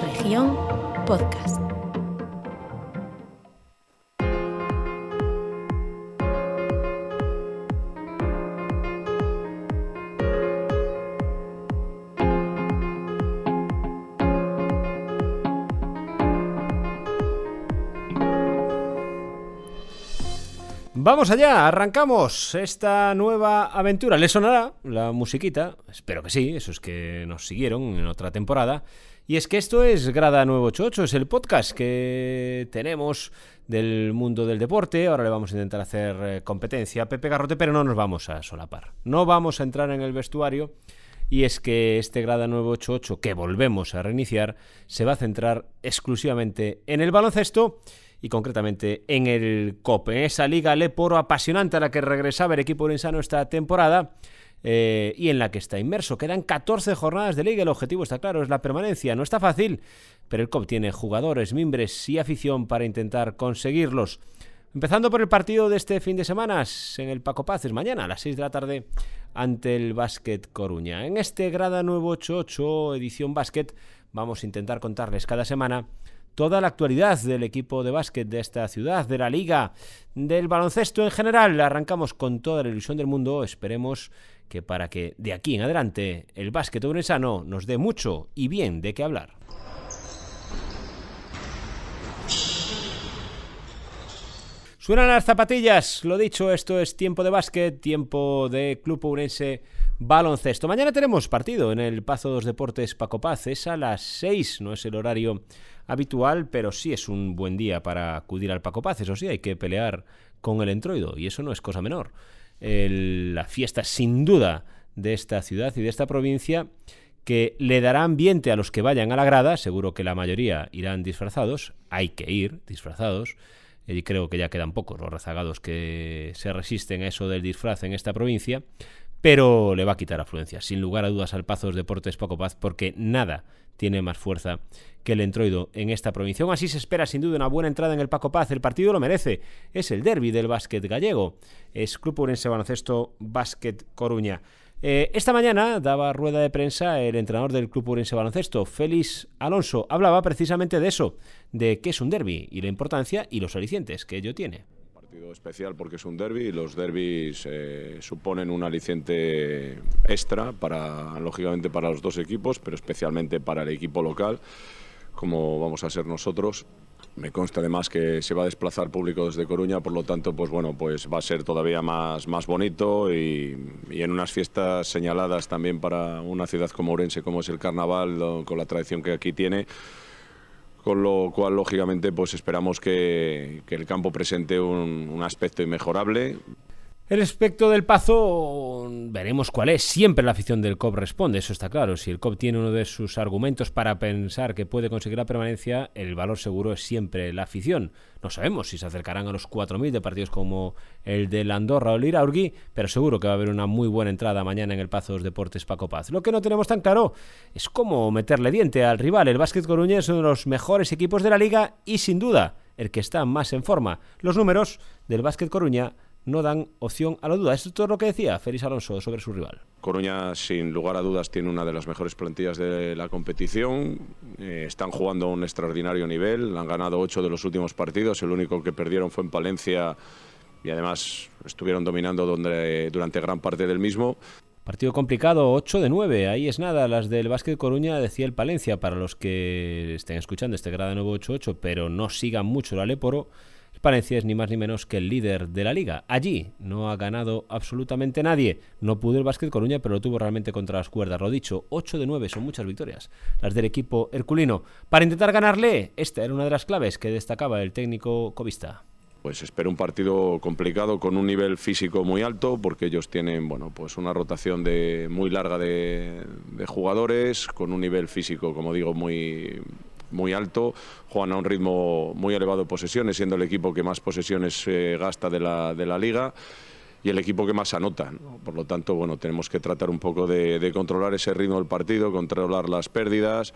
Región podcast. Vamos allá, arrancamos esta nueva aventura. ¿Le sonará la musiquita? Espero que sí, eso es que nos siguieron en otra temporada. Y es que esto es Grada 988, es el podcast que tenemos del mundo del deporte. Ahora le vamos a intentar hacer eh, competencia a Pepe Garrote, pero no nos vamos a solapar. No vamos a entrar en el vestuario. Y es que este Grada 988, que volvemos a reiniciar, se va a centrar exclusivamente en el baloncesto y concretamente en el COP, en esa liga Leporo apasionante a la que regresaba el equipo urensano esta temporada. Eh, y en la que está inmerso. Quedan 14 jornadas de liga. El objetivo está claro, es la permanencia. No está fácil, pero el COP tiene jugadores, mimbres y afición para intentar conseguirlos. Empezando por el partido de este fin de semana en el Paco Paces, mañana a las 6 de la tarde ante el Básquet Coruña. En este Grada 988 edición Básquet vamos a intentar contarles cada semana toda la actualidad del equipo de básquet de esta ciudad, de la liga, del baloncesto en general. Arrancamos con toda la ilusión del mundo. Esperemos que para que de aquí en adelante el básquet urensano nos dé mucho y bien de qué hablar. Suenan las zapatillas, lo dicho, esto es tiempo de básquet, tiempo de Club Urense Baloncesto. Mañana tenemos partido en el Pazo dos Deportes Paco Paz, es a las 6, no es el horario habitual, pero sí es un buen día para acudir al Paco Paz. Eso sí, hay que pelear con el entroido y eso no es cosa menor. la fiesta, sin duda, de esta ciudad y de esta provincia que le dará ambiente a los que vayan a la grada, seguro que la mayoría irán disfrazados, hay que ir disfrazados, y creo que ya quedan pocos los rezagados que se resisten a eso del disfraz en esta provincia, pero le va a quitar afluencia, sin lugar a dudas al Pazos Deportes Paco Paz, porque nada tiene más fuerza que el entroido en esta provincia. así se espera sin duda una buena entrada en el Paco Paz. El partido lo merece. Es el derby del básquet gallego. Es Club Urense Baloncesto Básquet Coruña. Eh, esta mañana daba rueda de prensa el entrenador del Club Urense Baloncesto, Félix Alonso. Hablaba precisamente de eso, de qué es un derby y la importancia y los alicientes que ello tiene partido especial porque es un derby y los derbis eh, suponen un aliciente extra para lógicamente para los dos equipos pero especialmente para el equipo local como vamos a ser nosotros. Me consta además que se va a desplazar público desde Coruña, por lo tanto, pues bueno, pues va a ser todavía más, más bonito y, y en unas fiestas señaladas también para una ciudad como Orense, como es el Carnaval, con la tradición que aquí tiene, con lo cual lógicamente pues esperamos que, el campo presente un, un aspecto inmejorable. El aspecto del Pazo veremos cuál es. Siempre la afición del COP responde, eso está claro. Si el COP tiene uno de sus argumentos para pensar que puede conseguir la permanencia, el valor seguro es siempre la afición. No sabemos si se acercarán a los 4.000 de partidos como el de Andorra o el Iraurgui, pero seguro que va a haber una muy buena entrada mañana en el Pazos Deportes Paco Paz. Lo que no tenemos tan claro es cómo meterle diente al rival. El Básquet Coruña es uno de los mejores equipos de la liga y sin duda el que está más en forma. Los números del Básquet Coruña no dan opción a la duda. Esto es todo lo que decía Félix Alonso sobre su rival. Coruña, sin lugar a dudas, tiene una de las mejores plantillas de la competición. Eh, están jugando a un extraordinario nivel. Han ganado ocho de los últimos partidos. El único que perdieron fue en Palencia y además estuvieron dominando donde, durante gran parte del mismo. Partido complicado, 8 de 9, ahí es nada, las del Básquet Coruña decía el Palencia, para los que estén escuchando este grado 988, pero no sigan mucho la Leporo, Palencia es ni más ni menos que el líder de la liga. Allí no ha ganado absolutamente nadie. No pudo el Básquet Coruña, pero lo tuvo realmente contra las cuerdas. Lo dicho, 8 de 9 son muchas victorias, las del equipo herculino. Para intentar ganarle, esta era una de las claves que destacaba el técnico covista pues espero un partido complicado con un nivel físico muy alto porque ellos tienen bueno pues una rotación de muy larga de jugadores con un nivel físico como digo muy muy alto, juegan a un ritmo muy elevado de posesiones, siendo el equipo que más posesiones eh, gasta de la, de la liga y el equipo que más anota. Por lo tanto, bueno, tenemos que tratar un poco de, controlar ese ritmo del partido, controlar las pérdidas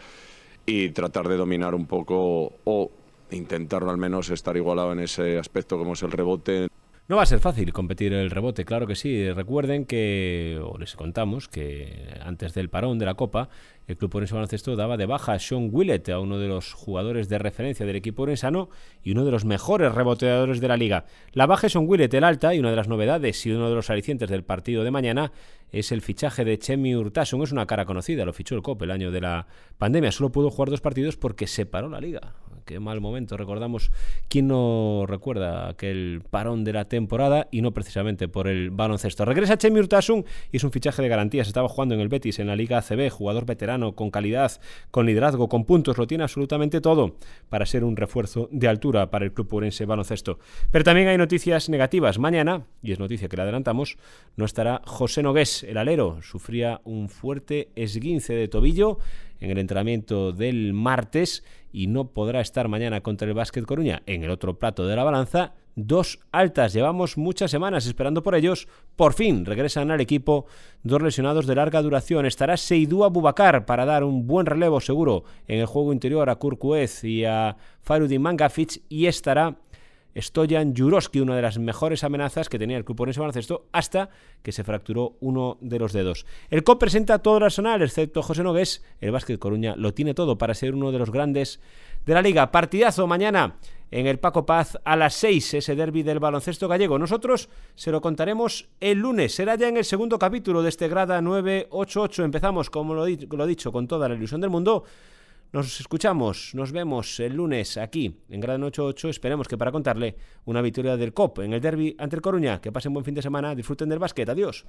y tratar de dominar un poco o intentar al menos estar igualado en ese aspecto como es el rebote. No va a ser fácil competir el rebote, claro que sí. Recuerden que, o les contamos, que antes del parón de la Copa, el Club Orense Baloncesto daba de baja a Sean Willett, a uno de los jugadores de referencia del equipo orensano y uno de los mejores reboteadores de la liga. La baja de Sean Willett, el alta, y una de las novedades y uno de los alicientes del partido de mañana es el fichaje de Chemi Urtasun. Es una cara conocida, lo fichó el COP el año de la pandemia. Solo pudo jugar dos partidos porque se paró la liga qué mal momento. Recordamos quién no recuerda aquel parón de la temporada y no precisamente por el baloncesto. Regresa Chemi Urtasun y es un fichaje de garantías. Estaba jugando en el Betis en la Liga ACB, jugador veterano, con calidad, con liderazgo, con puntos, lo tiene absolutamente todo para ser un refuerzo de altura para el club purense baloncesto. Pero también hay noticias negativas. Mañana, y es noticia que le adelantamos, no estará José Nogués, el alero. Sufría un fuerte esguince de tobillo en el entrenamiento del martes y no podrá estar mañana contra el Básquet Coruña. En el otro plato de la balanza, dos altas. Llevamos muchas semanas esperando por ellos. Por fin regresan al equipo dos lesionados de larga duración. Estará Seidú Abubakar para dar un buen relevo seguro en el juego interior a Kurkuez y a Farudin Mangafic y estará Stoyan Juroski, una de las mejores amenazas que tenía el club ese baloncesto, hasta que se fracturó uno de los dedos. El COP presenta todo el arsenal, excepto José Nogués. El Básquet Coruña lo tiene todo para ser uno de los grandes de la liga. Partidazo mañana en el Paco Paz a las 6, ese derby del baloncesto gallego. Nosotros se lo contaremos el lunes. Será ya en el segundo capítulo de este Grada 988. Empezamos, como lo he dicho, con toda la ilusión del mundo. Nos escuchamos, nos vemos el lunes aquí en Gran 88. Esperemos que para contarle una victoria del COP en el derby ante el Coruña. Que pasen buen fin de semana, disfruten del básquet. Adiós.